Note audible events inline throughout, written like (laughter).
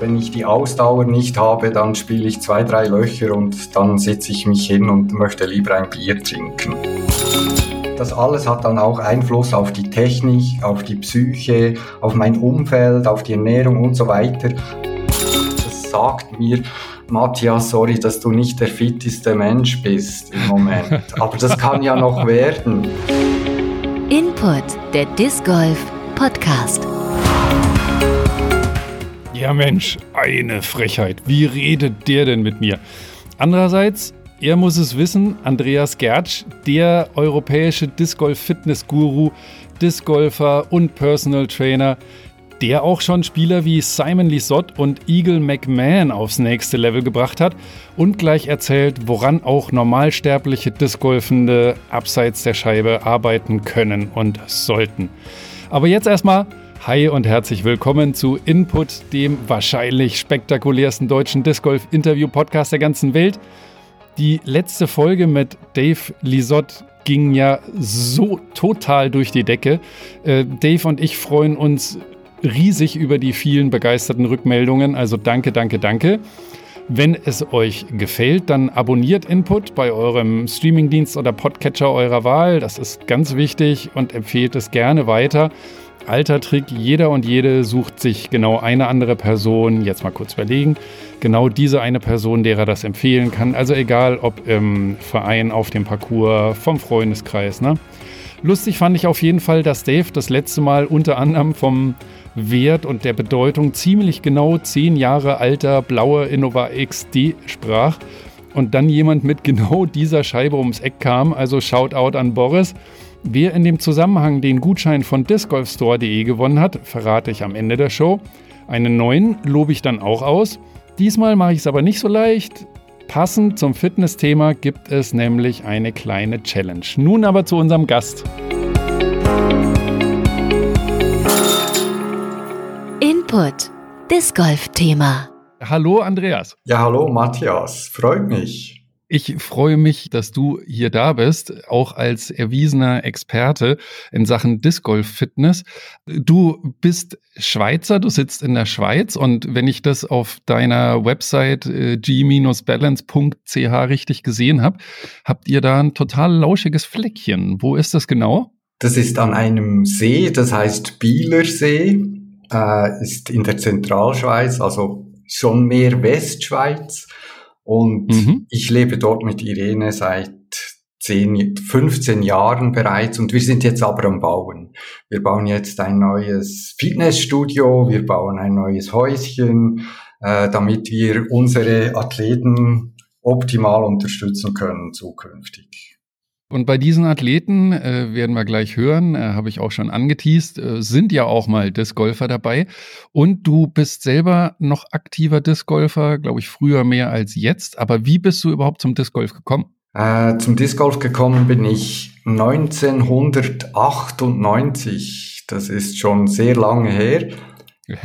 Wenn ich die Ausdauer nicht habe, dann spiele ich zwei, drei Löcher und dann setze ich mich hin und möchte lieber ein Bier trinken. Das alles hat dann auch Einfluss auf die Technik, auf die Psyche, auf mein Umfeld, auf die Ernährung und so weiter. Das sagt mir, Matthias, sorry, dass du nicht der fitteste Mensch bist im Moment. (laughs) Aber das kann ja noch werden. Input, der Disc Golf Podcast. Ja Mensch, eine Frechheit. Wie redet der denn mit mir? Andererseits, er muss es wissen, Andreas Gertsch, der europäische Disc Golf Fitness Guru, Disc Golfer und Personal Trainer, der auch schon Spieler wie Simon Lisott und Eagle McMahon aufs nächste Level gebracht hat und gleich erzählt, woran auch normalsterbliche Discgolfende abseits der Scheibe arbeiten können und sollten. Aber jetzt erstmal Hi und herzlich willkommen zu Input, dem wahrscheinlich spektakulärsten deutschen Disc Golf Interview Podcast der ganzen Welt. Die letzte Folge mit Dave Lisott ging ja so total durch die Decke. Äh, Dave und ich freuen uns riesig über die vielen begeisterten Rückmeldungen. Also danke, danke, danke. Wenn es euch gefällt, dann abonniert Input bei eurem Streamingdienst oder Podcatcher eurer Wahl. Das ist ganz wichtig und empfehlt es gerne weiter alter Trick. Jeder und jede sucht sich genau eine andere Person, jetzt mal kurz überlegen, genau diese eine Person, der er das empfehlen kann. Also egal, ob im Verein, auf dem Parcours, vom Freundeskreis. Ne? Lustig fand ich auf jeden Fall, dass Dave das letzte Mal unter anderem vom Wert und der Bedeutung ziemlich genau zehn Jahre alter blauer Innova XD sprach und dann jemand mit genau dieser Scheibe ums Eck kam. Also Shoutout an Boris. Wer in dem Zusammenhang den Gutschein von discgolfstore.de gewonnen hat, verrate ich am Ende der Show. Einen neuen lobe ich dann auch aus. Diesmal mache ich es aber nicht so leicht. Passend zum Fitnessthema gibt es nämlich eine kleine Challenge. Nun aber zu unserem Gast. Input Disc Golf Thema. Hallo Andreas. Ja, hallo Matthias. Freut mich. Ich freue mich, dass du hier da bist, auch als erwiesener Experte in Sachen Disc Golf Fitness. Du bist Schweizer, du sitzt in der Schweiz und wenn ich das auf deiner Website äh, g-balance.ch richtig gesehen habe, habt ihr da ein total lauschiges Fleckchen. Wo ist das genau? Das ist an einem See, das heißt Bielersee, äh, ist in der Zentralschweiz, also schon mehr Westschweiz. Und mhm. ich lebe dort mit Irene seit 10, 15 Jahren bereits und wir sind jetzt aber am Bauen. Wir bauen jetzt ein neues Fitnessstudio, wir bauen ein neues Häuschen, äh, damit wir unsere Athleten optimal unterstützen können zukünftig. Und bei diesen Athleten äh, werden wir gleich hören, äh, habe ich auch schon angeteased, äh, sind ja auch mal Discgolfer dabei. Und du bist selber noch aktiver Discgolfer, glaube ich, früher mehr als jetzt. Aber wie bist du überhaupt zum Discgolf gekommen? Äh, zum Discgolf gekommen bin ich 1998. Das ist schon sehr lange her.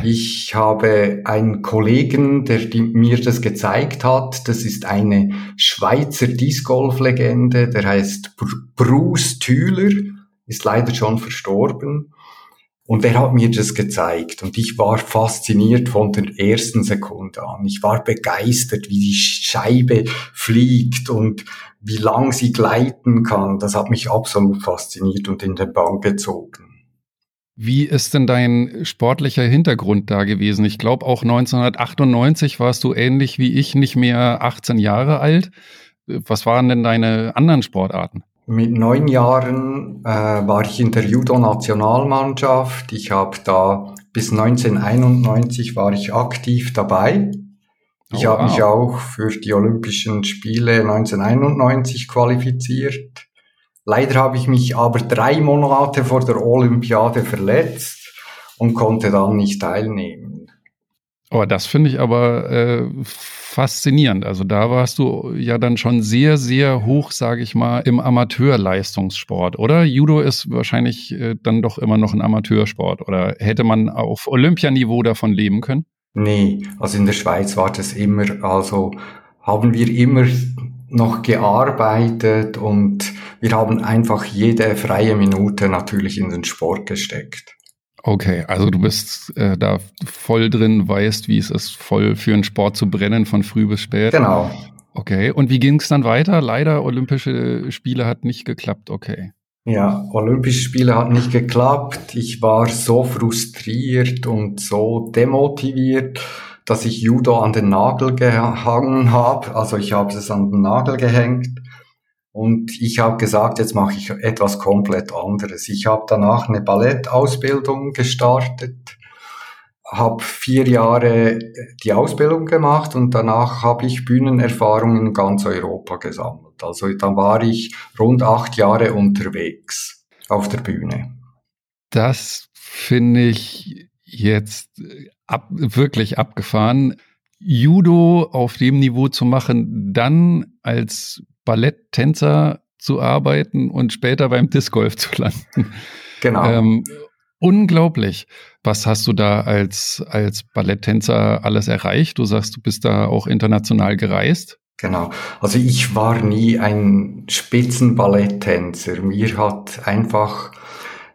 Ich habe einen Kollegen, der mir das gezeigt hat. Das ist eine Schweizer Disc Golf Legende. Der heißt Bruce Thüler, ist leider schon verstorben. Und er hat mir das gezeigt und ich war fasziniert von der ersten Sekunde an. Ich war begeistert, wie die Scheibe fliegt und wie lang sie gleiten kann. Das hat mich absolut fasziniert und in den Bann gezogen. Wie ist denn dein sportlicher Hintergrund da gewesen? Ich glaube, auch 1998 warst du ähnlich wie ich nicht mehr 18 Jahre alt. Was waren denn deine anderen Sportarten? Mit neun Jahren äh, war ich in der Judo-Nationalmannschaft. Ich habe da bis 1991 war ich aktiv dabei. Ich oh, habe wow. mich auch für die Olympischen Spiele 1991 qualifiziert. Leider habe ich mich aber drei Monate vor der Olympiade verletzt und konnte dann nicht teilnehmen. Oh, das finde ich aber äh, faszinierend. Also da warst du ja dann schon sehr, sehr hoch, sage ich mal, im Amateurleistungssport, oder? Judo ist wahrscheinlich äh, dann doch immer noch ein Amateursport. Oder hätte man auf Olympianiveau davon leben können? Nee, also in der Schweiz war das immer, also haben wir immer noch gearbeitet und wir haben einfach jede freie Minute natürlich in den Sport gesteckt. Okay, also du bist äh, da voll drin, weißt, wie es ist, voll für einen Sport zu brennen, von früh bis spät. Genau. Okay, und wie ging es dann weiter? Leider, Olympische Spiele hat nicht geklappt, okay. Ja, Olympische Spiele hat nicht geklappt. Ich war so frustriert und so demotiviert, dass ich Judo an den Nagel gehangen habe. Also ich habe es an den Nagel gehängt und ich habe gesagt, jetzt mache ich etwas komplett anderes. Ich habe danach eine Ballettausbildung gestartet, habe vier Jahre die Ausbildung gemacht und danach habe ich Bühnenerfahrung in ganz Europa gesammelt. Also dann war ich rund acht Jahre unterwegs auf der Bühne. Das finde ich jetzt ab, wirklich abgefahren. Judo auf dem Niveau zu machen, dann als Balletttänzer zu arbeiten und später beim Disc Golf zu landen. Genau. Ähm, unglaublich. Was hast du da als, als Balletttänzer alles erreicht? Du sagst, du bist da auch international gereist. Genau. Also ich war nie ein Spitzenballetttänzer. Mir hat einfach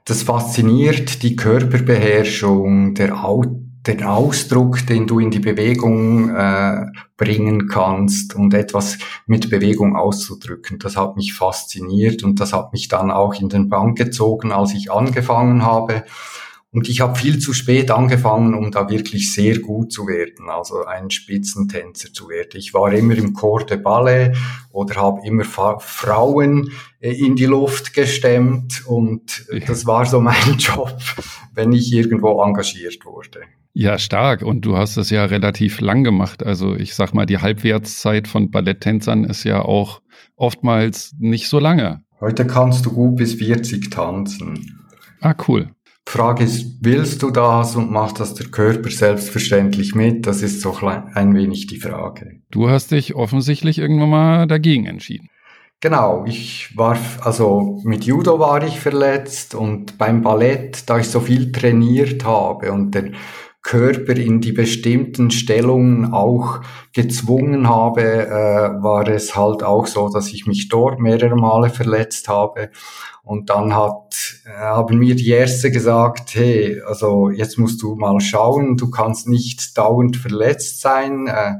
das fasziniert, die Körperbeherrschung, der Auto den Ausdruck, den du in die Bewegung äh, bringen kannst und etwas mit Bewegung auszudrücken. Das hat mich fasziniert und das hat mich dann auch in den Bank gezogen, als ich angefangen habe. Und ich habe viel zu spät angefangen, um da wirklich sehr gut zu werden, also ein Spitzentänzer zu werden. Ich war immer im Chor de Ballet oder habe immer Frauen äh, in die Luft gestemmt und das war so mein (laughs) Job, wenn ich irgendwo engagiert wurde. Ja, stark. Und du hast es ja relativ lang gemacht. Also ich sag mal, die Halbwertszeit von Balletttänzern ist ja auch oftmals nicht so lange. Heute kannst du gut bis 40 tanzen. Ah, cool. Frage ist, willst du das und macht das der Körper selbstverständlich mit? Das ist so ein wenig die Frage. Du hast dich offensichtlich irgendwann mal dagegen entschieden. Genau, ich war, also mit Judo war ich verletzt und beim Ballett, da ich so viel trainiert habe und der Körper in die bestimmten Stellungen auch gezwungen habe, äh, war es halt auch so, dass ich mich dort mehrere Male verletzt habe. Und dann hat, äh, haben mir die Ärzte gesagt, hey, also jetzt musst du mal schauen, du kannst nicht dauernd verletzt sein. Äh,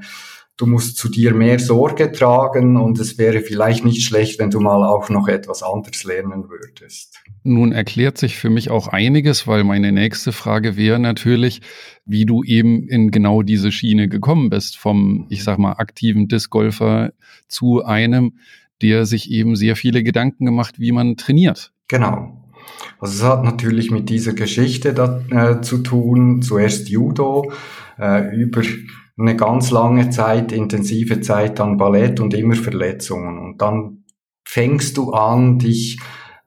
du musst zu dir mehr Sorge tragen und es wäre vielleicht nicht schlecht, wenn du mal auch noch etwas anderes lernen würdest. Nun erklärt sich für mich auch einiges, weil meine nächste Frage wäre natürlich, wie du eben in genau diese Schiene gekommen bist, vom, ich sag mal, aktiven Discgolfer zu einem, der sich eben sehr viele Gedanken gemacht, wie man trainiert. Genau. Also es hat natürlich mit dieser Geschichte da, äh, zu tun. Zuerst Judo, äh, über eine ganz lange Zeit, intensive Zeit dann Ballett und immer Verletzungen. Und dann fängst du an, dich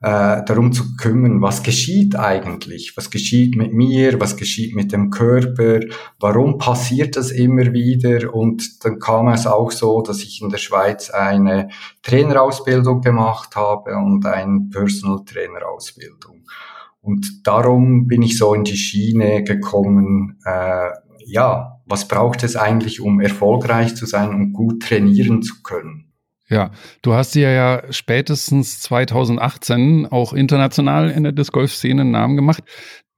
äh, darum zu kümmern, was geschieht eigentlich, was geschieht mit mir, was geschieht mit dem Körper, warum passiert das immer wieder und dann kam es auch so, dass ich in der Schweiz eine Trainerausbildung gemacht habe und eine Personal Trainerausbildung. Und darum bin ich so in die Schiene gekommen, äh, ja, was braucht es eigentlich, um erfolgreich zu sein und gut trainieren zu können? Ja, du hast dir ja spätestens 2018 auch international in der Disc Golf Szene einen Namen gemacht.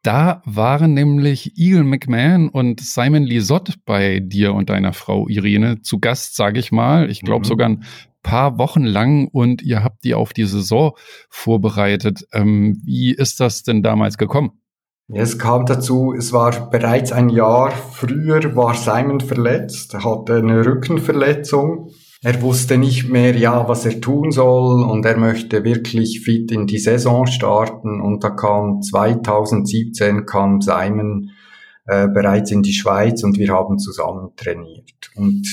Da waren nämlich Eagle McMahon und Simon Lisotte bei dir und deiner Frau Irene zu Gast, sage ich mal. Ich glaube mhm. sogar ein paar Wochen lang und ihr habt die auf die Saison vorbereitet. Ähm, wie ist das denn damals gekommen? Es kam dazu, es war bereits ein Jahr früher war Simon verletzt, er hatte eine Rückenverletzung. Er wusste nicht mehr, ja, was er tun soll und er möchte wirklich fit in die Saison starten und da kam 2017 kam Simon äh, bereits in die Schweiz und wir haben zusammen trainiert und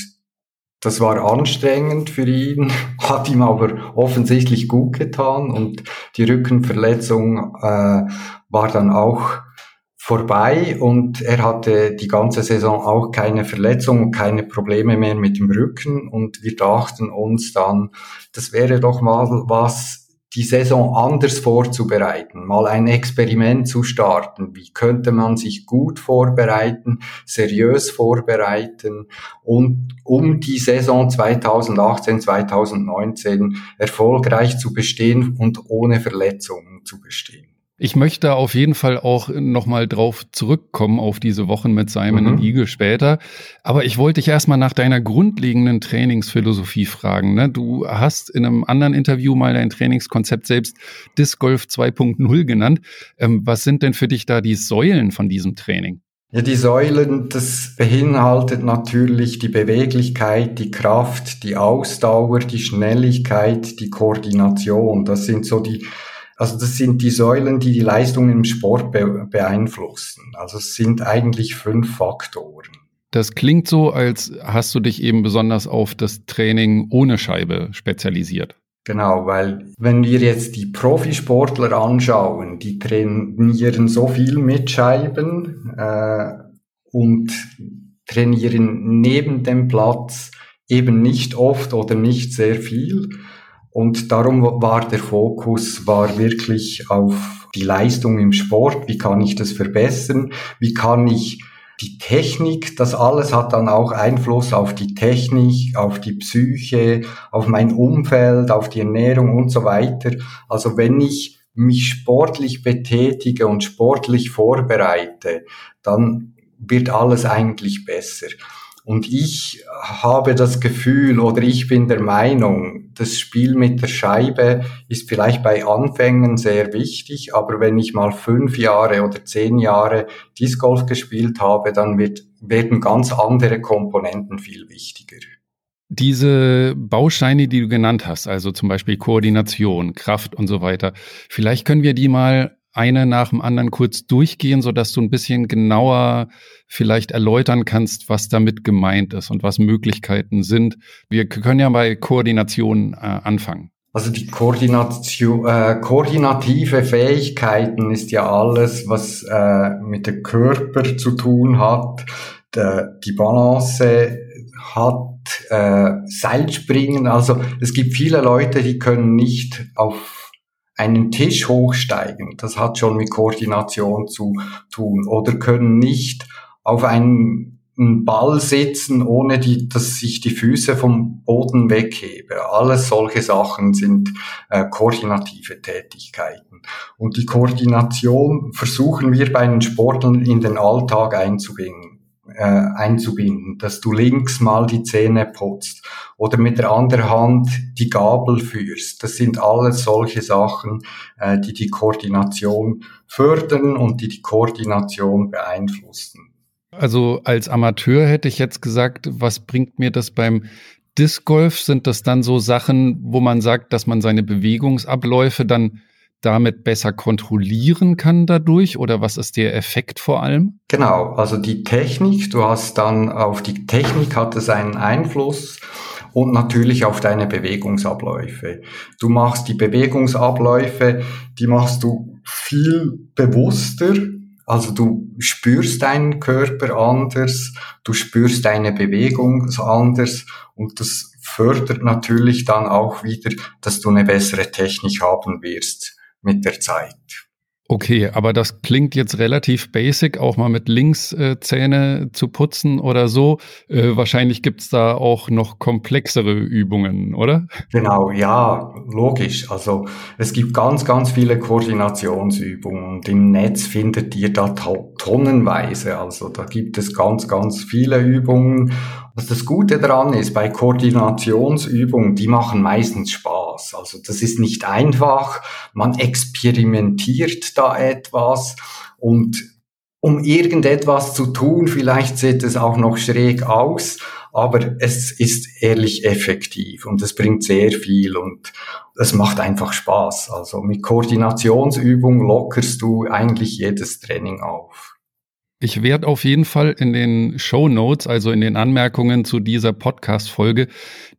das war anstrengend für ihn, (laughs) hat ihm aber offensichtlich gut getan und die Rückenverletzung äh, war dann auch vorbei und er hatte die ganze Saison auch keine Verletzung keine Probleme mehr mit dem Rücken und wir dachten uns dann, das wäre doch mal was, die Saison anders vorzubereiten, mal ein Experiment zu starten. Wie könnte man sich gut vorbereiten, seriös vorbereiten und um die Saison 2018, 2019 erfolgreich zu bestehen und ohne Verletzungen zu bestehen. Ich möchte auf jeden Fall auch nochmal drauf zurückkommen, auf diese Wochen mit Simon mhm. und Igel später. Aber ich wollte dich erstmal nach deiner grundlegenden Trainingsphilosophie fragen. Ne? Du hast in einem anderen Interview mal dein Trainingskonzept selbst Disc Golf 2.0 genannt. Ähm, was sind denn für dich da die Säulen von diesem Training? Ja, die Säulen, das beinhaltet natürlich die Beweglichkeit, die Kraft, die Ausdauer, die Schnelligkeit, die Koordination. Das sind so die also das sind die Säulen, die die Leistung im Sport be beeinflussen. Also es sind eigentlich fünf Faktoren. Das klingt so, als hast du dich eben besonders auf das Training ohne Scheibe spezialisiert. Genau, weil wenn wir jetzt die Profisportler anschauen, die trainieren so viel mit Scheiben äh, und trainieren neben dem Platz eben nicht oft oder nicht sehr viel. Und darum war der Fokus war wirklich auf die Leistung im Sport. Wie kann ich das verbessern? Wie kann ich die Technik, das alles hat dann auch Einfluss auf die Technik, auf die Psyche, auf mein Umfeld, auf die Ernährung und so weiter. Also wenn ich mich sportlich betätige und sportlich vorbereite, dann wird alles eigentlich besser. Und ich habe das Gefühl oder ich bin der Meinung, das Spiel mit der Scheibe ist vielleicht bei Anfängen sehr wichtig, aber wenn ich mal fünf Jahre oder zehn Jahre Disc Golf gespielt habe, dann wird, werden ganz andere Komponenten viel wichtiger. Diese Bausteine, die du genannt hast, also zum Beispiel Koordination, Kraft und so weiter, vielleicht können wir die mal eine nach dem anderen kurz durchgehen, so dass du ein bisschen genauer vielleicht erläutern kannst, was damit gemeint ist und was Möglichkeiten sind. Wir können ja bei Koordination äh, anfangen. Also die Koordination, äh, koordinative Fähigkeiten ist ja alles, was äh, mit dem Körper zu tun hat, der, die Balance hat, äh, Seilspringen. Also es gibt viele Leute, die können nicht auf einen Tisch hochsteigen. Das hat schon mit Koordination zu tun. Oder können nicht auf einen Ball sitzen, ohne die, dass ich die Füße vom Boden weghebe. Alles solche Sachen sind äh, koordinative Tätigkeiten. Und die Koordination versuchen wir bei den Sportlern in den Alltag einzubinden äh, einzubinden, dass du links mal die Zähne putzt oder mit der anderen Hand die Gabel führst. Das sind alles solche Sachen, äh, die die Koordination fördern und die die Koordination beeinflussen. Also als Amateur hätte ich jetzt gesagt, was bringt mir das beim Disc Golf? Sind das dann so Sachen, wo man sagt, dass man seine Bewegungsabläufe dann damit besser kontrollieren kann dadurch oder was ist der Effekt vor allem? Genau, also die Technik, du hast dann auf die Technik hat es einen Einfluss und natürlich auf deine Bewegungsabläufe. Du machst die Bewegungsabläufe, die machst du viel bewusster, also du spürst deinen Körper anders, du spürst deine Bewegung anders und das fördert natürlich dann auch wieder, dass du eine bessere Technik haben wirst mit der Zeit. Okay, aber das klingt jetzt relativ basic, auch mal mit links äh, Zähne zu putzen oder so. Äh, wahrscheinlich gibt's da auch noch komplexere Übungen, oder? Genau, ja, logisch. Also es gibt ganz, ganz viele Koordinationsübungen und im Netz findet ihr da tonnenweise. Also da gibt es ganz, ganz viele Übungen. Was das Gute daran ist, bei Koordinationsübungen, die machen meistens Spaß. Also das ist nicht einfach. Man experimentiert etwas und um irgendetwas zu tun, vielleicht sieht es auch noch schräg aus, aber es ist ehrlich effektiv und es bringt sehr viel und es macht einfach Spaß. Also mit Koordinationsübung lockerst du eigentlich jedes Training auf. Ich werde auf jeden Fall in den Show Notes, also in den Anmerkungen zu dieser Podcast-Folge,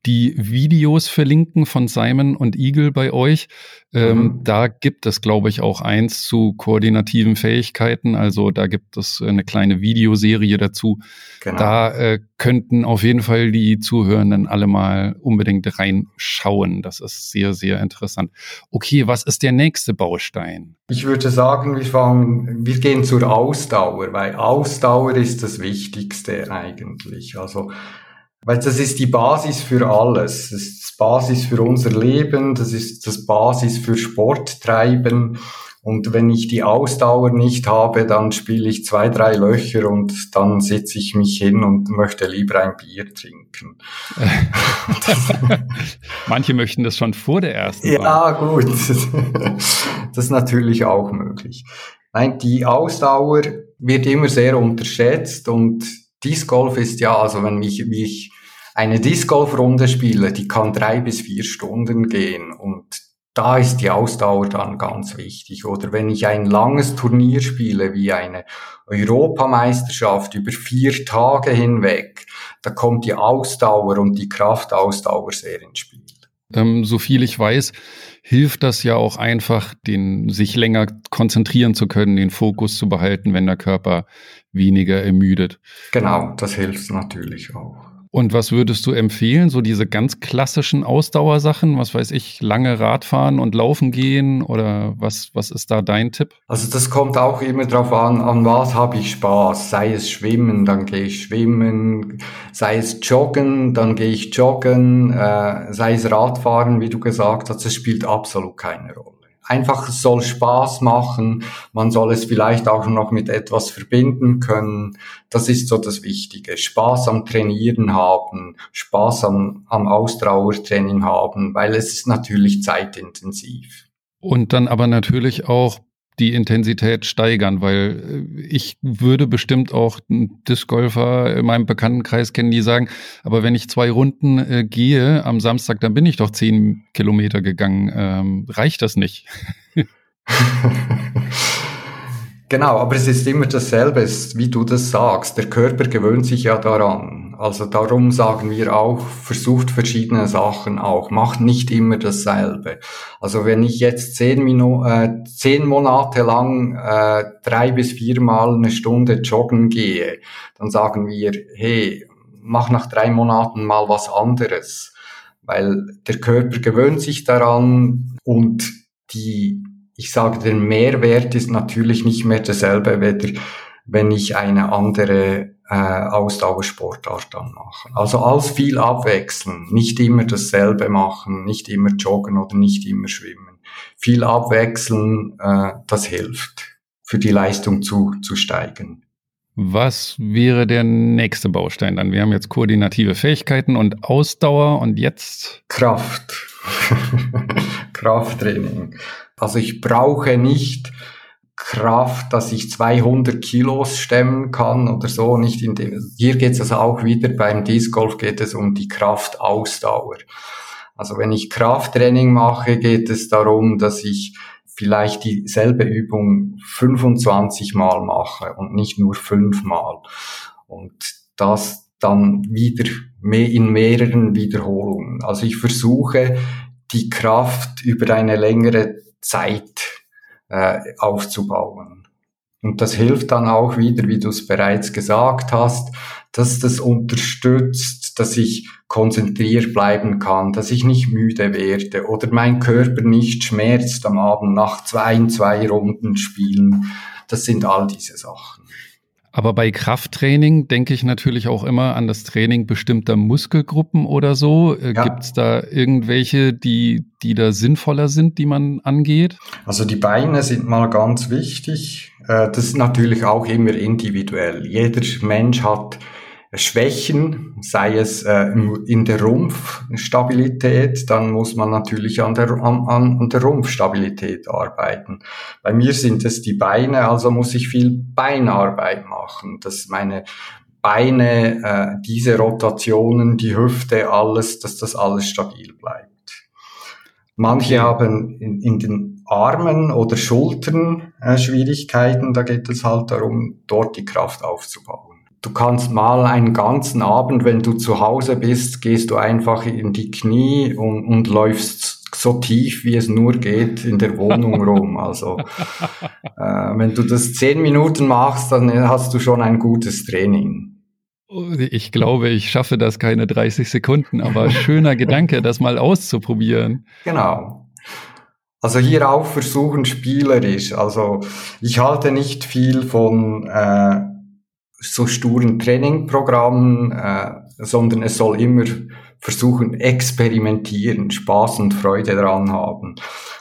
die Videos verlinken von Simon und Eagle bei euch. Ähm, mhm. Da gibt es, glaube ich, auch eins zu koordinativen Fähigkeiten. Also da gibt es eine kleine Videoserie dazu. Genau. Da äh, könnten auf jeden Fall die Zuhörenden alle mal unbedingt reinschauen. Das ist sehr, sehr interessant. Okay, was ist der nächste Baustein? Ich würde sagen, wir fangen, wir gehen zur Ausdauer, weil Ausdauer ist das Wichtigste eigentlich. Also weil das ist die Basis für alles. Das ist die Basis für unser Leben, das ist das Basis für Sport treiben. Und wenn ich die Ausdauer nicht habe, dann spiele ich zwei, drei Löcher und dann setze ich mich hin und möchte lieber ein Bier trinken. (laughs) Manche möchten das schon vor der ersten. Ja, gut. (laughs) Das ist natürlich auch möglich. Nein, die Ausdauer wird immer sehr unterschätzt und Disc Golf ist ja, also wenn ich, wie ich eine Disc Golf Runde spiele, die kann drei bis vier Stunden gehen und da ist die Ausdauer dann ganz wichtig. Oder wenn ich ein langes Turnier spiele, wie eine Europameisterschaft über vier Tage hinweg, da kommt die Ausdauer und die Kraftausdauer sehr ins Spiel. Ähm, so viel ich weiß, hilft das ja auch einfach, den, sich länger konzentrieren zu können, den Fokus zu behalten, wenn der Körper weniger ermüdet. Genau, das hilft natürlich auch. Und was würdest du empfehlen? So diese ganz klassischen Ausdauersachen, was weiß ich, lange Radfahren und Laufen gehen oder was, was ist da dein Tipp? Also das kommt auch immer darauf an, an was habe ich Spaß. Sei es Schwimmen, dann gehe ich schwimmen. Sei es Joggen, dann gehe ich joggen. Äh, sei es Radfahren, wie du gesagt hast, das spielt absolut keine Rolle einfach, es soll Spaß machen, man soll es vielleicht auch noch mit etwas verbinden können. Das ist so das Wichtige. Spaß am Trainieren haben, Spaß am, am Ausdauertraining haben, weil es ist natürlich zeitintensiv. Und dann aber natürlich auch die Intensität steigern, weil äh, ich würde bestimmt auch Discgolfer in meinem Bekanntenkreis kennen, die sagen, aber wenn ich zwei Runden äh, gehe am Samstag, dann bin ich doch zehn Kilometer gegangen. Ähm, reicht das nicht? (laughs) (laughs) Genau, aber es ist immer dasselbe, wie du das sagst. Der Körper gewöhnt sich ja daran. Also darum sagen wir auch, versucht verschiedene Sachen auch. Macht nicht immer dasselbe. Also wenn ich jetzt zehn, Minu äh, zehn Monate lang äh, drei bis viermal eine Stunde joggen gehe, dann sagen wir, hey, mach nach drei Monaten mal was anderes. Weil der Körper gewöhnt sich daran und die ich sage, der Mehrwert ist natürlich nicht mehr derselbe, weder wenn ich eine andere äh, Ausdauersportart dann mache. Also alles viel abwechseln, nicht immer dasselbe machen, nicht immer joggen oder nicht immer schwimmen. Viel abwechseln, äh, das hilft, für die Leistung zu, zu steigen. Was wäre der nächste Baustein dann? Wir haben jetzt koordinative Fähigkeiten und Ausdauer und jetzt? Kraft. (laughs) Krafttraining. Also ich brauche nicht Kraft, dass ich 200 Kilos stemmen kann oder so. Nicht in dem, hier geht es also auch wieder beim Disc Golf geht es um die Kraftausdauer. Also wenn ich Krafttraining mache, geht es darum, dass ich vielleicht dieselbe Übung 25 Mal mache und nicht nur fünf Mal. Und das dann wieder in mehreren Wiederholungen. Also ich versuche die Kraft über eine längere Zeit äh, aufzubauen. Und das hilft dann auch wieder, wie du es bereits gesagt hast, dass das unterstützt, dass ich konzentriert bleiben kann, dass ich nicht müde werde oder mein Körper nicht schmerzt am Abend nach zwei, zwei Runden spielen. Das sind all diese Sachen. Aber bei Krafttraining denke ich natürlich auch immer an das Training bestimmter Muskelgruppen oder so. Äh, ja. Gibt es da irgendwelche, die, die da sinnvoller sind, die man angeht? Also die Beine sind mal ganz wichtig. Äh, das ist natürlich auch immer individuell. Jeder Mensch hat Schwächen, sei es äh, in der Rumpfstabilität, dann muss man natürlich an der, an, an der Rumpfstabilität arbeiten. Bei mir sind es die Beine, also muss ich viel Beinarbeit machen, dass meine Beine, äh, diese Rotationen, die Hüfte, alles, dass das alles stabil bleibt. Manche haben in, in den Armen oder Schultern äh, Schwierigkeiten, da geht es halt darum, dort die Kraft aufzubauen. Du kannst mal einen ganzen Abend, wenn du zu Hause bist, gehst du einfach in die Knie und, und läufst so tief, wie es nur geht, in der Wohnung (laughs) rum. Also äh, wenn du das zehn Minuten machst, dann hast du schon ein gutes Training. Ich glaube, ich schaffe das keine 30 Sekunden, aber (laughs) schöner Gedanke, das mal auszuprobieren. Genau. Also hier auch versuchen spielerisch. Also ich halte nicht viel von äh, so sturen Trainingprogrammen, äh, sondern es soll immer versuchen, experimentieren, Spaß und Freude daran haben.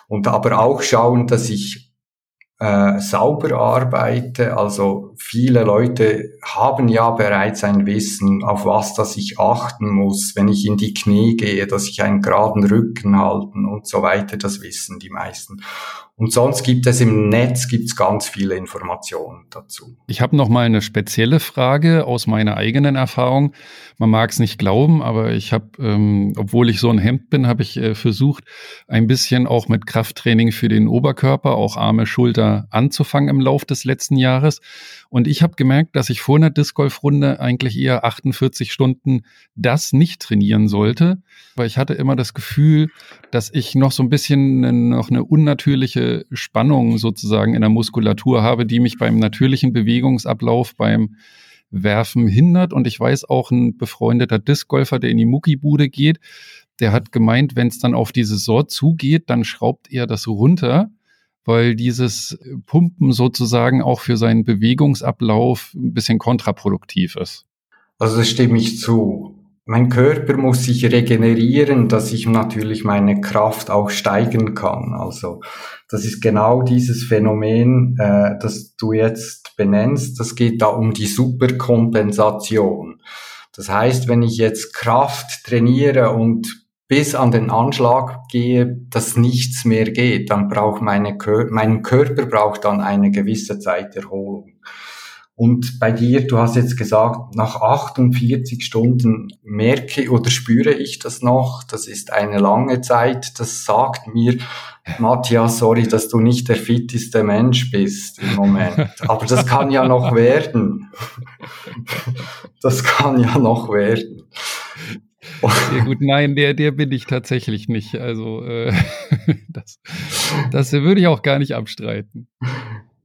Und aber auch schauen, dass ich äh, sauber arbeite. Also viele Leute haben ja bereits ein Wissen, auf was das ich achten muss, wenn ich in die Knie gehe, dass ich einen geraden Rücken halten und so weiter. Das wissen die meisten. Und sonst gibt es im Netz gibt's ganz viele Informationen dazu. Ich habe noch mal eine spezielle Frage aus meiner eigenen Erfahrung. Man mag es nicht glauben, aber ich habe, ähm, obwohl ich so ein Hemd bin, habe ich äh, versucht, ein bisschen auch mit Krafttraining für den Oberkörper, auch Arme, Schulter anzufangen im Lauf des letzten Jahres. Und ich habe gemerkt, dass ich vor einer Disc Golf Runde eigentlich eher 48 Stunden das nicht trainieren sollte, weil ich hatte immer das Gefühl, dass ich noch so ein bisschen noch eine unnatürliche Spannung sozusagen in der Muskulatur habe, die mich beim natürlichen Bewegungsablauf, beim Werfen hindert. Und ich weiß auch, ein befreundeter Discgolfer, der in die Muckibude geht, der hat gemeint, wenn es dann auf die Saison zugeht, dann schraubt er das runter, weil dieses Pumpen sozusagen auch für seinen Bewegungsablauf ein bisschen kontraproduktiv ist. Also das stimme ich zu mein Körper muss sich regenerieren, dass ich natürlich meine Kraft auch steigern kann. Also das ist genau dieses Phänomen, äh, das du jetzt benennst. Das geht da um die Superkompensation. Das heißt, wenn ich jetzt Kraft trainiere und bis an den Anschlag gehe, dass nichts mehr geht, dann braucht meine Kör mein Körper braucht dann eine gewisse Zeit Erholung. Und bei dir, du hast jetzt gesagt, nach 48 Stunden merke oder spüre ich das noch. Das ist eine lange Zeit. Das sagt mir, Matthias, sorry, dass du nicht der fitteste Mensch bist im Moment. Aber das kann ja noch werden. Das kann ja noch werden. Sehr gut, nein, der, der bin ich tatsächlich nicht. Also äh, (laughs) das, das würde ich auch gar nicht abstreiten.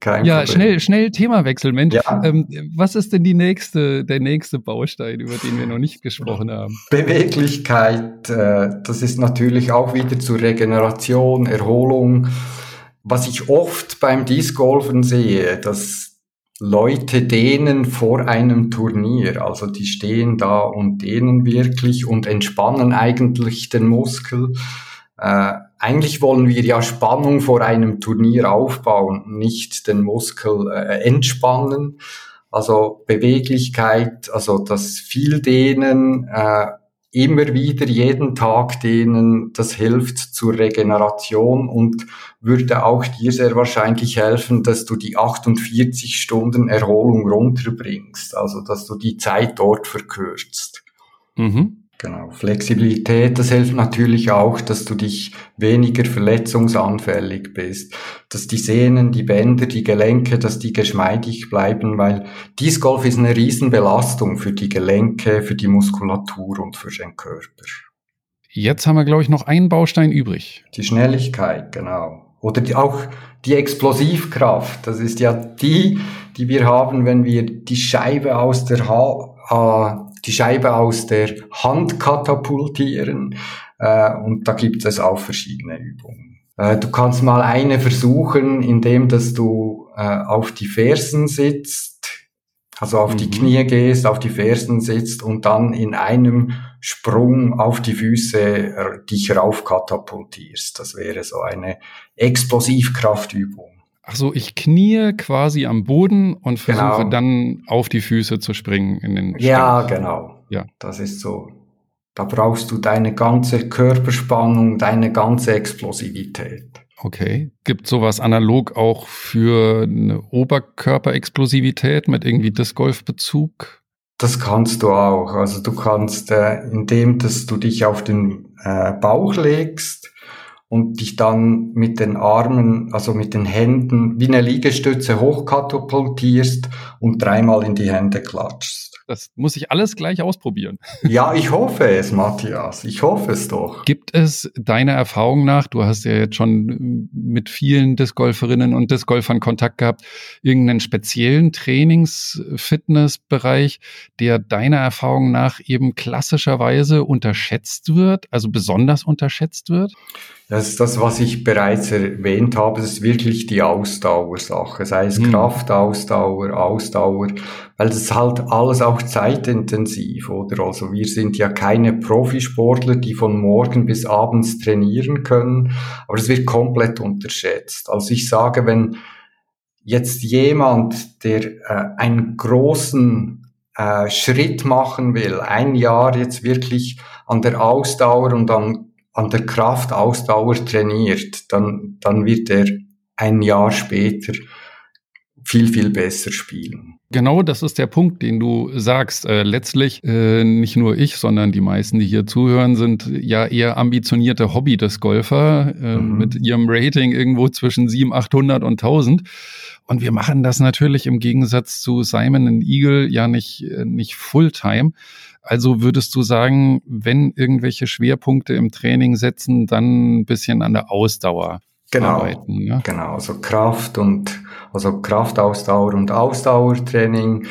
Kein ja, Problem. schnell, schnell Themawechsel, Mensch. Ja. Ähm, was ist denn die nächste, der nächste Baustein, über den wir noch nicht gesprochen haben? Beweglichkeit, äh, das ist natürlich auch wieder zur Regeneration, Erholung. Was ich oft beim Discgolfen sehe, dass Leute dehnen vor einem Turnier. Also die stehen da und dehnen wirklich und entspannen eigentlich den Muskel. Äh, eigentlich wollen wir ja Spannung vor einem Turnier aufbauen, nicht den Muskel äh, entspannen. Also Beweglichkeit, also das viel dehnen, äh, immer wieder jeden Tag dehnen, das hilft zur Regeneration und würde auch dir sehr wahrscheinlich helfen, dass du die 48 Stunden Erholung runterbringst, also dass du die Zeit dort verkürzt. Mhm. Genau. Flexibilität, das hilft natürlich auch, dass du dich weniger verletzungsanfällig bist, dass die Sehnen, die Bänder, die Gelenke, dass die geschmeidig bleiben, weil Disc Golf ist eine Riesenbelastung für die Gelenke, für die Muskulatur und für den Körper. Jetzt haben wir, glaube ich, noch einen Baustein übrig. Die Schnelligkeit, genau. Oder die, auch die Explosivkraft. Das ist ja die, die wir haben, wenn wir die Scheibe aus der ha äh, die Scheibe aus der Hand katapultieren. Äh, und da gibt es auch verschiedene Übungen. Äh, du kannst mal eine versuchen, indem dass du äh, auf die Fersen sitzt, also auf mhm. die Knie gehst, auf die Fersen sitzt und dann in einem Sprung auf die Füße äh, dich rauf katapultierst. Das wäre so eine Explosivkraftübung. Ach so, ich knie quasi am Boden und versuche genau. dann auf die Füße zu springen in den Ja, genau. Ja. Das ist so. Da brauchst du deine ganze Körperspannung, deine ganze Explosivität. Okay. Gibt sowas analog auch für eine Oberkörperexplosivität mit irgendwie Disc Golf Bezug? Das kannst du auch. Also du kannst, äh, indem dass du dich auf den äh, Bauch legst, und dich dann mit den Armen, also mit den Händen wie eine Liegestütze hochkatapultierst und dreimal in die Hände klatschst. Das muss ich alles gleich ausprobieren. (laughs) Ja, ich hoffe es, Matthias. Ich hoffe es doch. Gibt es deiner Erfahrung nach, du hast ja jetzt schon mit vielen Discgolferinnen und Discgolfern Kontakt gehabt, irgendeinen speziellen Trainings-Fitness-Bereich, der deiner Erfahrung nach eben klassischerweise unterschätzt wird, also besonders unterschätzt wird? Das ist das, was ich bereits erwähnt habe. Das ist wirklich die Ausdauersache. Sei es hm. Kraftausdauer, Ausdauer, weil das ist halt alles auch zeitintensiv, oder? Also wir sind ja keine Profisportler, die von morgen bis abends trainieren können, aber das wird komplett unterschätzt. Also ich sage, wenn jetzt jemand, der äh, einen großen äh, Schritt machen will, ein Jahr jetzt wirklich an der Ausdauer und an, an der Kraftausdauer trainiert, dann, dann wird er ein Jahr später viel, viel besser spielen. Genau, das ist der Punkt, den du sagst. Äh, letztlich äh, nicht nur ich, sondern die meisten, die hier zuhören, sind ja eher ambitionierte hobby des Golfer äh, mhm. mit ihrem Rating irgendwo zwischen 700, 800 und 1000. Und wir machen das natürlich im Gegensatz zu Simon and Eagle ja nicht, äh, nicht Fulltime. Also würdest du sagen, wenn irgendwelche Schwerpunkte im Training setzen, dann ein bisschen an der Ausdauer genau, arbeiten. Ja? Genau, also Kraft und also Kraftausdauer und Ausdauertraining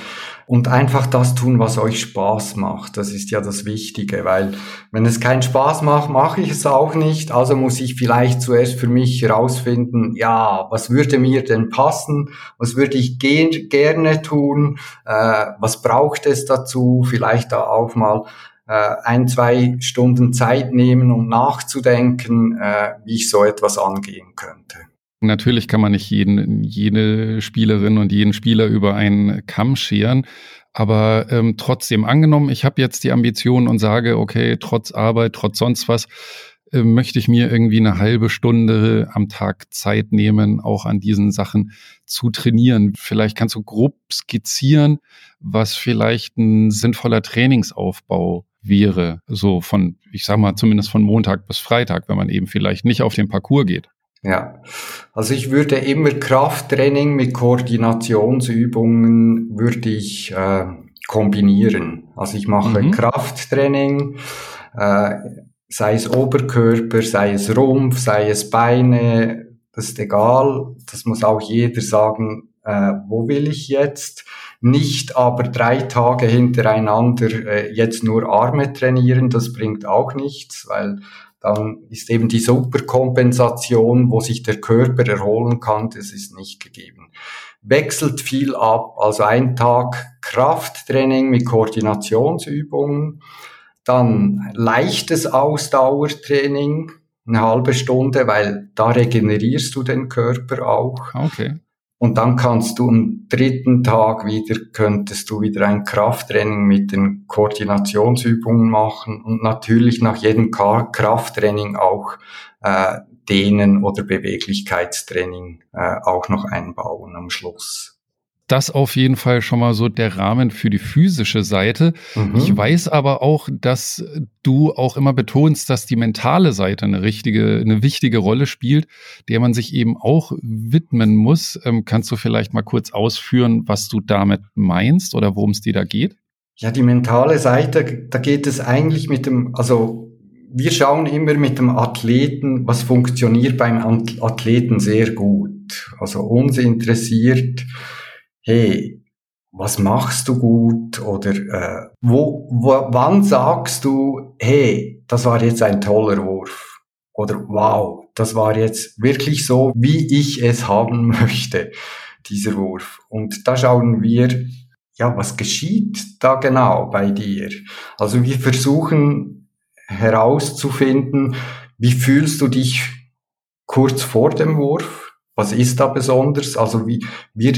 und einfach das tun, was euch Spaß macht. Das ist ja das Wichtige, weil wenn es keinen Spaß macht, mache ich es auch nicht. Also muss ich vielleicht zuerst für mich herausfinden, ja, was würde mir denn passen? Was würde ich ge gerne tun? Äh, was braucht es dazu? Vielleicht da auch mal äh, ein, zwei Stunden Zeit nehmen, um nachzudenken, äh, wie ich so etwas angehen könnte. Natürlich kann man nicht jeden, jede Spielerin und jeden Spieler über einen Kamm scheren. Aber ähm, trotzdem angenommen, ich habe jetzt die Ambition und sage, okay, trotz Arbeit, trotz sonst was, äh, möchte ich mir irgendwie eine halbe Stunde am Tag Zeit nehmen, auch an diesen Sachen zu trainieren. Vielleicht kannst du grob skizzieren, was vielleicht ein sinnvoller Trainingsaufbau wäre, so von, ich sag mal, zumindest von Montag bis Freitag, wenn man eben vielleicht nicht auf den Parcours geht. Ja, also ich würde immer Krafttraining mit Koordinationsübungen würde ich äh, kombinieren. Also ich mache mhm. Krafttraining, äh, sei es Oberkörper, sei es Rumpf, sei es Beine, das ist egal. Das muss auch jeder sagen, äh, wo will ich jetzt? Nicht aber drei Tage hintereinander äh, jetzt nur Arme trainieren, das bringt auch nichts, weil dann ist eben die Superkompensation, wo sich der Körper erholen kann, das ist nicht gegeben. Wechselt viel ab, also ein Tag Krafttraining mit Koordinationsübungen, dann leichtes Ausdauertraining, eine halbe Stunde, weil da regenerierst du den Körper auch. Okay. Und dann kannst du am dritten Tag wieder, könntest du wieder ein Krafttraining mit den Koordinationsübungen machen und natürlich nach jedem Krafttraining auch äh, Dehnen oder Beweglichkeitstraining äh, auch noch einbauen am Schluss das auf jeden Fall schon mal so der Rahmen für die physische Seite. Mhm. Ich weiß aber auch, dass du auch immer betonst, dass die mentale Seite eine richtige, eine wichtige Rolle spielt, der man sich eben auch widmen muss. Ähm, kannst du vielleicht mal kurz ausführen, was du damit meinst oder worum es dir da geht? Ja, die mentale Seite, da geht es eigentlich mit dem, also wir schauen immer mit dem Athleten, was funktioniert beim Athleten sehr gut. Also uns interessiert, hey, was machst du gut oder äh, wo, wo, wann sagst du, hey, das war jetzt ein toller Wurf oder wow, das war jetzt wirklich so, wie ich es haben (laughs) möchte, dieser Wurf. Und da schauen wir, ja, was geschieht da genau bei dir? Also wir versuchen herauszufinden, wie fühlst du dich kurz vor dem Wurf? Was ist da besonders? Also wie wir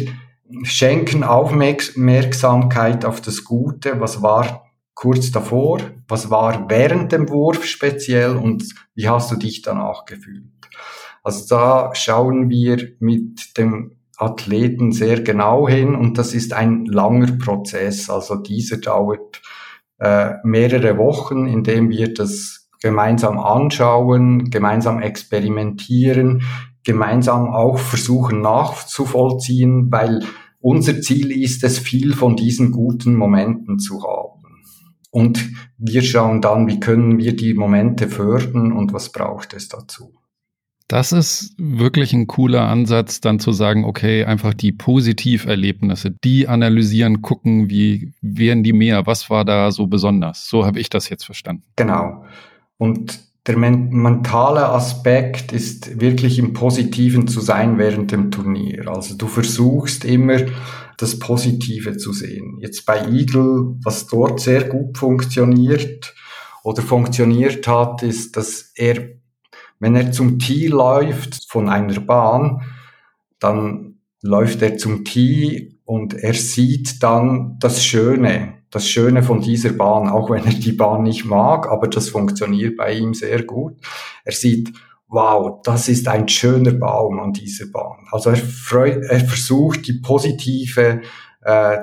schenken Aufmerksamkeit auf das Gute, was war kurz davor, was war während dem Wurf speziell und wie hast du dich danach gefühlt. Also da schauen wir mit dem Athleten sehr genau hin und das ist ein langer Prozess. Also dieser dauert äh, mehrere Wochen, in dem wir das gemeinsam anschauen, gemeinsam experimentieren, gemeinsam auch versuchen nachzuvollziehen, weil unser Ziel ist es, viel von diesen guten Momenten zu haben. Und wir schauen dann, wie können wir die Momente fördern und was braucht es dazu. Das ist wirklich ein cooler Ansatz, dann zu sagen, okay, einfach die Positiverlebnisse, die analysieren, gucken, wie wären die mehr, was war da so besonders. So habe ich das jetzt verstanden. Genau. Und der mentale Aspekt ist wirklich im Positiven zu sein während dem Turnier. Also du versuchst immer das Positive zu sehen. Jetzt bei Eagle, was dort sehr gut funktioniert oder funktioniert hat, ist, dass er, wenn er zum Tee läuft von einer Bahn, dann läuft er zum Tee und er sieht dann das Schöne, das Schöne von dieser Bahn, auch wenn er die Bahn nicht mag, aber das funktioniert bei ihm sehr gut. Er sieht, wow, das ist ein schöner Baum an dieser Bahn. Also er, freut, er versucht die positive, äh,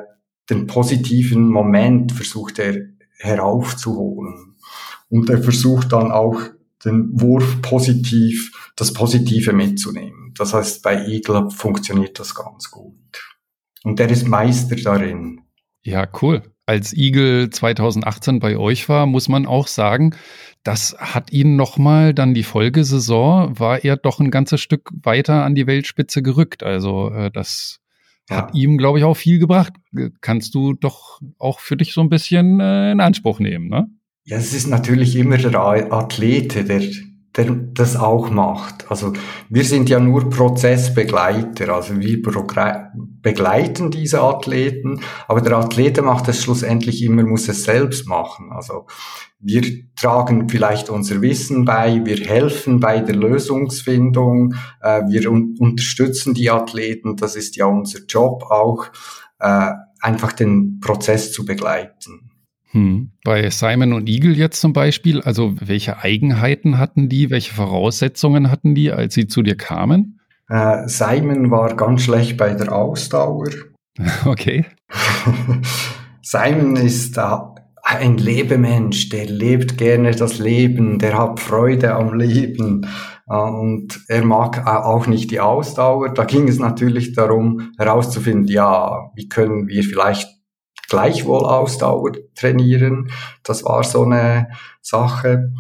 den positiven Moment versucht er heraufzuholen. Und er versucht dann auch den Wurf positiv, das Positive mitzunehmen. Das heißt, bei Igel funktioniert das ganz gut. Und der ist Meister darin. Ja, cool. Als Igel 2018 bei euch war, muss man auch sagen, das hat ihn nochmal dann die Folgesaison, war er doch ein ganzes Stück weiter an die Weltspitze gerückt. Also äh, das ja. hat ihm, glaube ich, auch viel gebracht. Kannst du doch auch für dich so ein bisschen äh, in Anspruch nehmen, ne? Ja, es ist natürlich immer der Athlet, der der das auch macht. Also wir sind ja nur Prozessbegleiter, also wir begleiten diese Athleten, aber der Athlet macht es schlussendlich immer, muss es selbst machen. Also wir tragen vielleicht unser Wissen bei, wir helfen bei der Lösungsfindung, äh, wir un unterstützen die Athleten, das ist ja unser Job auch, äh, einfach den Prozess zu begleiten. Hm. Bei Simon und Eagle jetzt zum Beispiel, also welche Eigenheiten hatten die, welche Voraussetzungen hatten die, als sie zu dir kamen? Äh, Simon war ganz schlecht bei der Ausdauer. (laughs) Okay. (laughs) Simon ist äh, ein Lebemensch, der lebt gerne das Leben, der hat Freude am Leben äh, und er mag auch nicht die Ausdauer. Da ging es natürlich darum herauszufinden, ja, wie können wir vielleicht gleichwohl Ausdauer trainieren. Das war so eine Sache.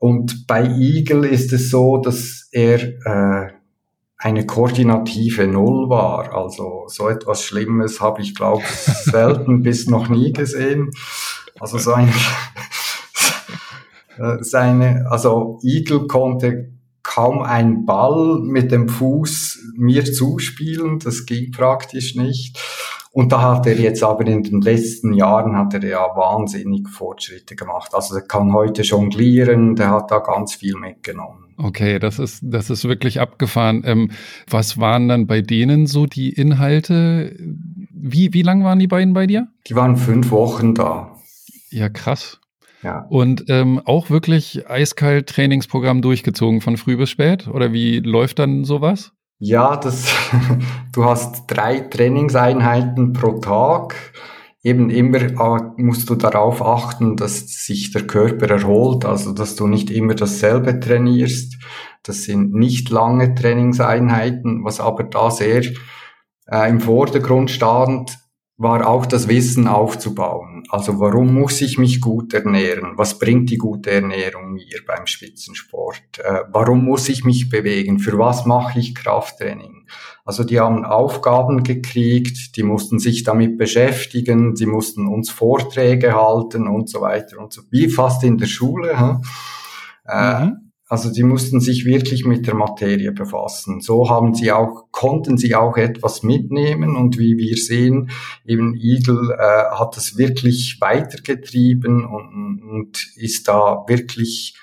Und bei Igel ist es so, dass er äh, eine koordinative Null war. Also so etwas Schlimmes habe ich, glaube ich, (laughs) selten bis noch nie gesehen. Also so ein, seine, also Igel konnte kaum einen Ball mit dem Fuß mir zuspielen. Das ging praktisch nicht. Und da hat er jetzt aber in den letzten Jahren hat er ja wahnsinnig Fortschritte gemacht. Also er kann heute jonglieren, der hat da ganz viel mitgenommen. Okay, das ist, das ist wirklich abgefahren. Ähm, was waren dann bei denen so die Inhalte? Wie, wie lang waren die beiden bei dir? Die waren fünf Wochen da. Ja, krass. Ja. Und ähm, auch wirklich eiskalt Trainingsprogramm durchgezogen von früh bis spät? Oder wie läuft dann sowas? Ja, das, (laughs) du hast drei Trainingseinheiten pro Tag. Eben immer ah, musst du darauf achten, dass sich der Körper erholt, also dass du nicht immer dasselbe trainierst. Das sind nicht lange Trainingseinheiten, was aber da sehr äh, im Vordergrund stand, war auch das Wissen aufzubauen. Also warum muss ich mich gut ernähren? Was bringt die gute Ernährung mir beim Spitzensport? Äh, warum muss ich mich bewegen? Für was mache ich Krafttraining? Also die haben Aufgaben gekriegt, die mussten sich damit beschäftigen, sie mussten uns Vorträge halten und so weiter und so, wie fast in der Schule. Hm? Mhm. Also sie mussten sich wirklich mit der Materie befassen. So haben sie auch, konnten sie auch etwas mitnehmen und wie wir sehen, eben Eagle äh, hat es wirklich weitergetrieben und, und ist da wirklich,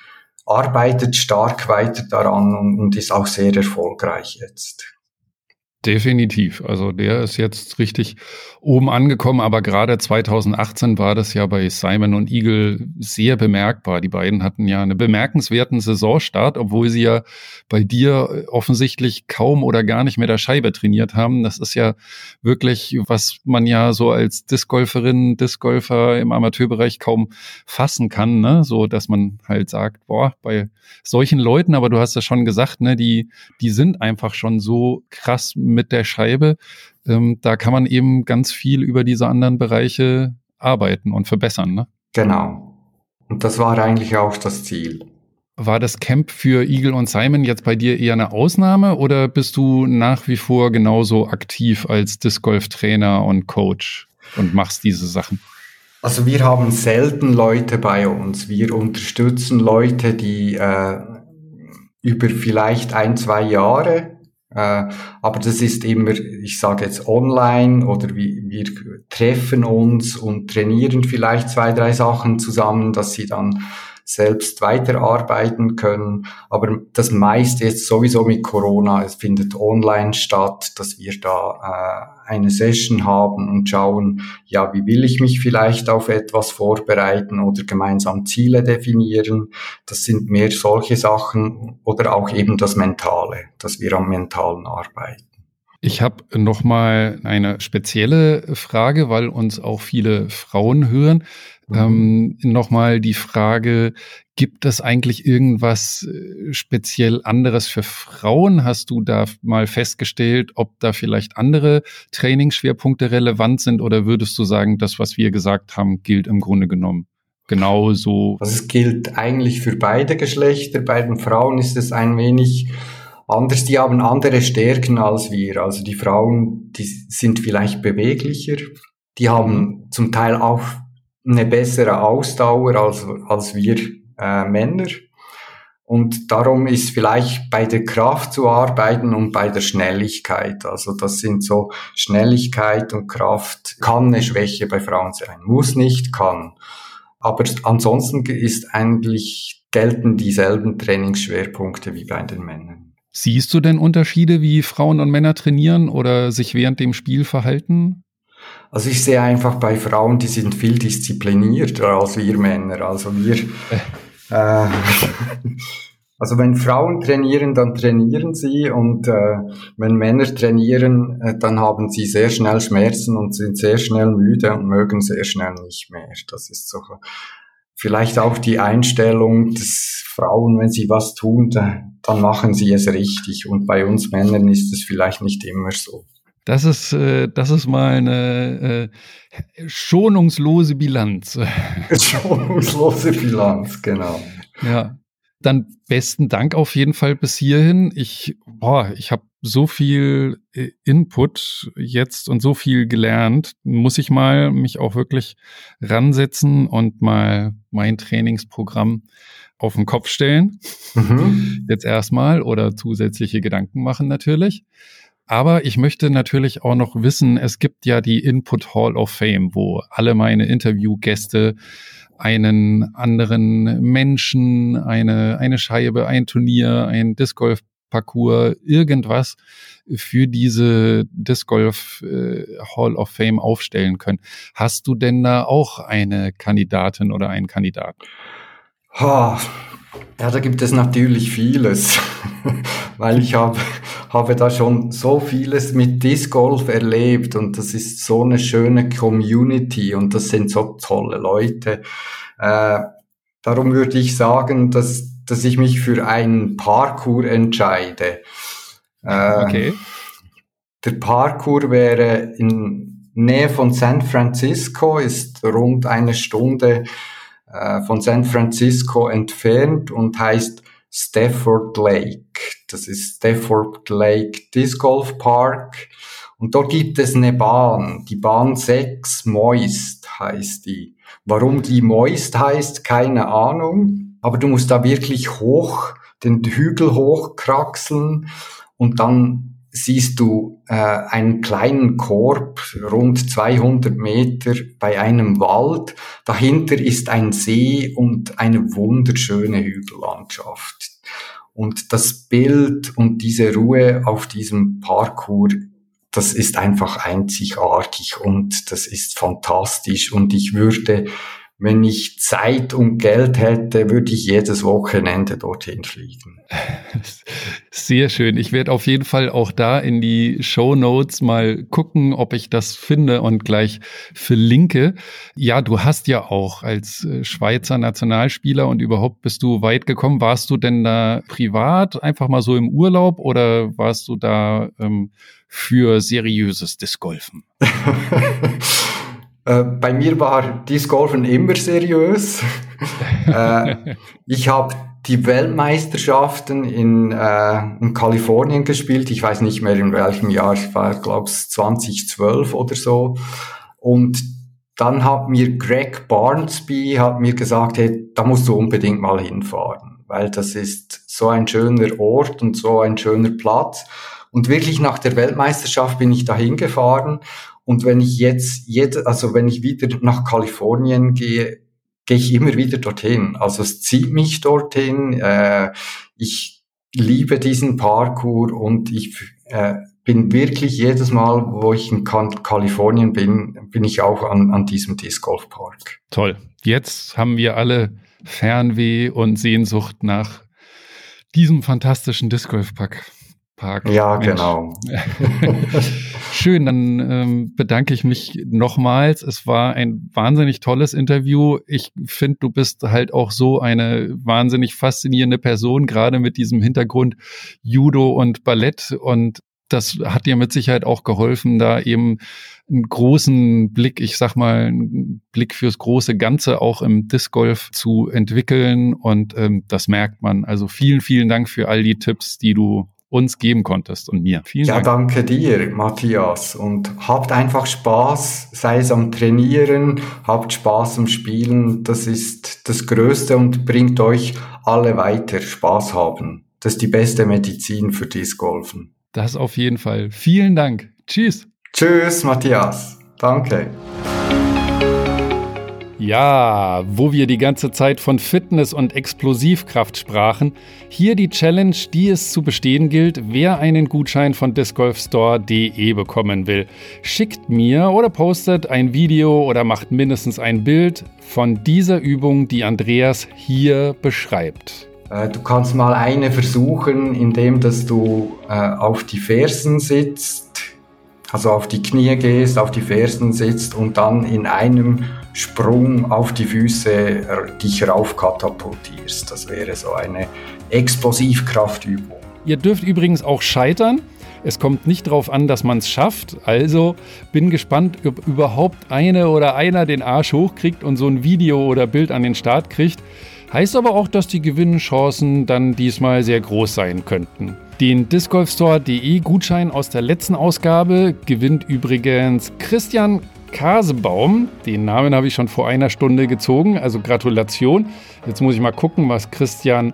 arbeitet stark weiter daran und, und ist auch sehr erfolgreich jetzt. Definitiv. Also der ist jetzt richtig oben angekommen, aber gerade 2018 war das ja bei Simon und Eagle sehr bemerkbar. Die beiden hatten ja einen bemerkenswerten Saisonstart, obwohl sie ja bei dir offensichtlich kaum oder gar nicht mehr der Scheibe trainiert haben. Das ist ja wirklich, was man ja so als Discgolferin, Discgolfer im Amateurbereich kaum fassen kann, ne? So, dass man halt sagt, boah, bei solchen Leuten, aber du hast ja schon gesagt, ne, die, die sind einfach schon so krass mit der Scheibe. Ähm, da kann man eben ganz viel über diese anderen Bereiche arbeiten und verbessern. Ne? Genau. Und das war eigentlich auch das Ziel. War das Camp für Eagle und Simon jetzt bei dir eher eine Ausnahme oder bist du nach wie vor genauso aktiv als Disc Golf Trainer und Coach und machst diese Sachen? Also wir haben selten Leute bei uns. Wir unterstützen Leute, die äh, über vielleicht ein, zwei Jahre aber das ist immer, ich sage jetzt online oder wir, wir treffen uns und trainieren vielleicht zwei, drei Sachen zusammen, dass sie dann selbst weiterarbeiten können. Aber das meiste jetzt sowieso mit Corona, es findet online statt, dass wir da äh, eine Session haben und schauen, ja, wie will ich mich vielleicht auf etwas vorbereiten oder gemeinsam Ziele definieren. Das sind mehr solche Sachen oder auch eben das Mentale, dass wir am Mentalen arbeiten. Ich habe noch mal eine spezielle Frage, weil uns auch viele Frauen hören. Mhm. Ähm, Nochmal die Frage, gibt es eigentlich irgendwas äh, speziell anderes für Frauen? Hast du da mal festgestellt, ob da vielleicht andere Trainingsschwerpunkte relevant sind oder würdest du sagen, das, was wir gesagt haben, gilt im Grunde genommen? Genauso. Also es gilt eigentlich für beide Geschlechter. Bei den Frauen ist es ein wenig anders, die haben andere Stärken als wir. Also die Frauen, die sind vielleicht beweglicher, die haben zum Teil auch eine bessere Ausdauer als, als wir äh, Männer. Und darum ist vielleicht bei der Kraft zu arbeiten und bei der Schnelligkeit. Also das sind so Schnelligkeit und Kraft kann eine Schwäche bei Frauen sein. Muss nicht, kann. Aber ansonsten ist eigentlich gelten dieselben Trainingsschwerpunkte wie bei den Männern. Siehst du denn Unterschiede, wie Frauen und Männer trainieren oder sich während dem Spiel verhalten? Also ich sehe einfach bei Frauen, die sind viel disziplinierter als wir Männer. Also wir, (laughs) äh, (laughs) also wenn Frauen trainieren, dann trainieren sie und äh, wenn Männer trainieren, äh, dann haben sie sehr schnell Schmerzen und sind sehr schnell müde und mögen sehr schnell nicht mehr. Das ist so vielleicht auch die Einstellung des Frauen, wenn sie was tun, dann machen sie es richtig. Und bei uns Männern ist es vielleicht nicht immer so. Das ist, äh, das ist mal eine äh, schonungslose Bilanz. (laughs) schonungslose Bilanz, genau. Ja. Dann besten Dank auf jeden Fall bis hierhin. Ich, boah, ich habe so viel äh, Input jetzt und so viel gelernt. Muss ich mal mich auch wirklich ransetzen und mal mein Trainingsprogramm auf den Kopf stellen. Mhm. Jetzt erstmal oder zusätzliche Gedanken machen natürlich. Aber ich möchte natürlich auch noch wissen, es gibt ja die Input Hall of Fame, wo alle meine Interviewgäste einen anderen Menschen, eine, eine Scheibe, ein Turnier, ein Disc Golf Parcours, irgendwas für diese Disc Golf äh, Hall of Fame aufstellen können. Hast du denn da auch eine Kandidatin oder einen Kandidaten? Ha, ja, da gibt es natürlich vieles, (laughs) weil ich habe, habe da schon so vieles mit Disc Golf erlebt und das ist so eine schöne Community und das sind so tolle Leute. Äh, darum würde ich sagen, dass, dass ich mich für einen Parkour entscheide. Äh, okay. Der Parkour wäre in Nähe von San Francisco, ist rund eine Stunde äh, von San Francisco entfernt und heißt Stafford Lake. Das ist Stafford Lake Disc Golf Park. Und dort gibt es eine Bahn, die Bahn 6 Moist heißt die. Warum die Moist heißt, keine Ahnung. Aber du musst da wirklich hoch, den Hügel hochkraxeln und dann siehst du äh, einen kleinen Korb, rund 200 Meter bei einem Wald. Dahinter ist ein See und eine wunderschöne Hügellandschaft. Und das Bild und diese Ruhe auf diesem Parkour, das ist einfach einzigartig und das ist fantastisch. Und ich würde wenn ich Zeit und Geld hätte, würde ich jedes Wochenende dorthin fliegen. (laughs) Sehr schön. Ich werde auf jeden Fall auch da in die Show Notes mal gucken, ob ich das finde und gleich verlinke. Ja, du hast ja auch als äh, Schweizer Nationalspieler und überhaupt bist du weit gekommen. Warst du denn da privat einfach mal so im Urlaub oder warst du da ähm, für seriöses Discgolfen? (laughs) Äh, bei mir war Disc Golfen immer seriös. (laughs) äh, ich habe die Weltmeisterschaften in, äh, in Kalifornien gespielt. Ich weiß nicht mehr in welchem Jahr. Ich war, glaube ich, 2012 oder so. Und dann hat mir Greg Barnsby hat mir gesagt, hey, da musst du unbedingt mal hinfahren, weil das ist so ein schöner Ort und so ein schöner Platz. Und wirklich nach der Weltmeisterschaft bin ich da hingefahren und wenn ich jetzt, jede, also wenn ich wieder nach Kalifornien gehe, gehe ich immer wieder dorthin. Also es zieht mich dorthin. Äh, ich liebe diesen Parkour und ich äh, bin wirklich jedes Mal, wo ich in Kalifornien bin, bin ich auch an, an diesem Disc Golf Park. Toll. Jetzt haben wir alle Fernweh und Sehnsucht nach diesem fantastischen Disc Golf Park. Park. Ja, Mensch. genau. (laughs) Schön, dann ähm, bedanke ich mich nochmals. Es war ein wahnsinnig tolles Interview. Ich finde, du bist halt auch so eine wahnsinnig faszinierende Person, gerade mit diesem Hintergrund Judo und Ballett. Und das hat dir mit Sicherheit auch geholfen, da eben einen großen Blick, ich sag mal, einen Blick fürs große Ganze auch im Disc Golf zu entwickeln. Und ähm, das merkt man. Also vielen, vielen Dank für all die Tipps, die du uns geben konntest und mir. Vielen ja, Dank. danke dir, Matthias. Und habt einfach Spaß, sei es am Trainieren, habt Spaß am Spielen. Das ist das Größte und bringt euch alle weiter. Spaß haben. Das ist die beste Medizin für Disc Golfen. Das auf jeden Fall. Vielen Dank. Tschüss. Tschüss, Matthias. Danke. Ja, wo wir die ganze Zeit von Fitness und Explosivkraft sprachen, hier die Challenge, die es zu bestehen gilt, wer einen Gutschein von discgolfstore.de bekommen will. Schickt mir oder postet ein Video oder macht mindestens ein Bild von dieser Übung, die Andreas hier beschreibt. Äh, du kannst mal eine versuchen, indem dass du äh, auf die Fersen sitzt, also auf die Knie gehst, auf die Fersen sitzt und dann in einem Sprung auf die Füße dich raufkatapultierst. Das wäre so eine Explosivkraftübung. Ihr dürft übrigens auch scheitern. Es kommt nicht darauf an, dass man es schafft. Also bin gespannt, ob überhaupt eine oder einer den Arsch hochkriegt und so ein Video oder Bild an den Start kriegt. Heißt aber auch, dass die Gewinnchancen dann diesmal sehr groß sein könnten. Den discgolfstore.de Gutschein aus der letzten Ausgabe gewinnt übrigens Christian Kasebaum. Den Namen habe ich schon vor einer Stunde gezogen, also Gratulation. Jetzt muss ich mal gucken, was Christian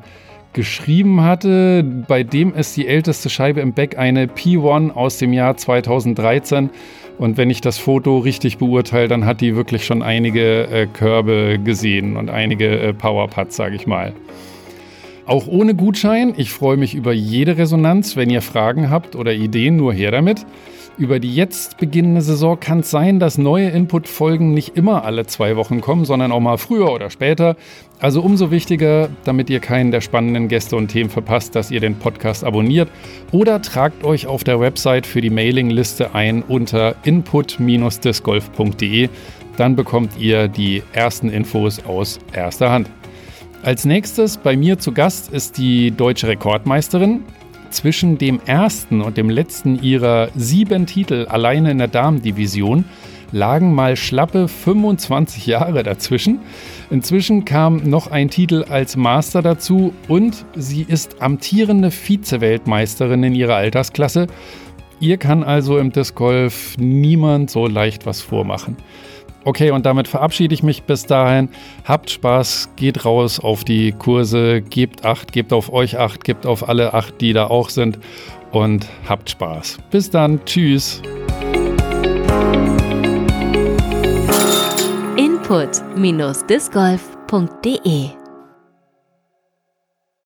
geschrieben hatte. Bei dem ist die älteste Scheibe im Back eine P1 aus dem Jahr 2013. Und wenn ich das Foto richtig beurteile, dann hat die wirklich schon einige äh, Körbe gesehen und einige äh, Powerpads, sage ich mal. Auch ohne Gutschein. Ich freue mich über jede Resonanz. Wenn ihr Fragen habt oder Ideen, nur her damit. Über die jetzt beginnende Saison kann es sein, dass neue Input-Folgen nicht immer alle zwei Wochen kommen, sondern auch mal früher oder später. Also umso wichtiger, damit ihr keinen der spannenden Gäste und Themen verpasst, dass ihr den Podcast abonniert oder tragt euch auf der Website für die Mailingliste ein unter input-discgolf.de. Dann bekommt ihr die ersten Infos aus erster Hand. Als nächstes bei mir zu Gast ist die deutsche Rekordmeisterin zwischen dem ersten und dem letzten ihrer sieben Titel alleine in der Damendivision lagen mal schlappe 25 Jahre dazwischen. Inzwischen kam noch ein Titel als Master dazu und sie ist amtierende Vize-Weltmeisterin in ihrer Altersklasse. Ihr kann also im Disc Golf niemand so leicht was vormachen. Okay, und damit verabschiede ich mich bis dahin. Habt Spaß, geht raus auf die Kurse, gebt Acht, gebt auf euch Acht, gebt auf alle Acht, die da auch sind und habt Spaß. Bis dann, tschüss. Input-discgolf.de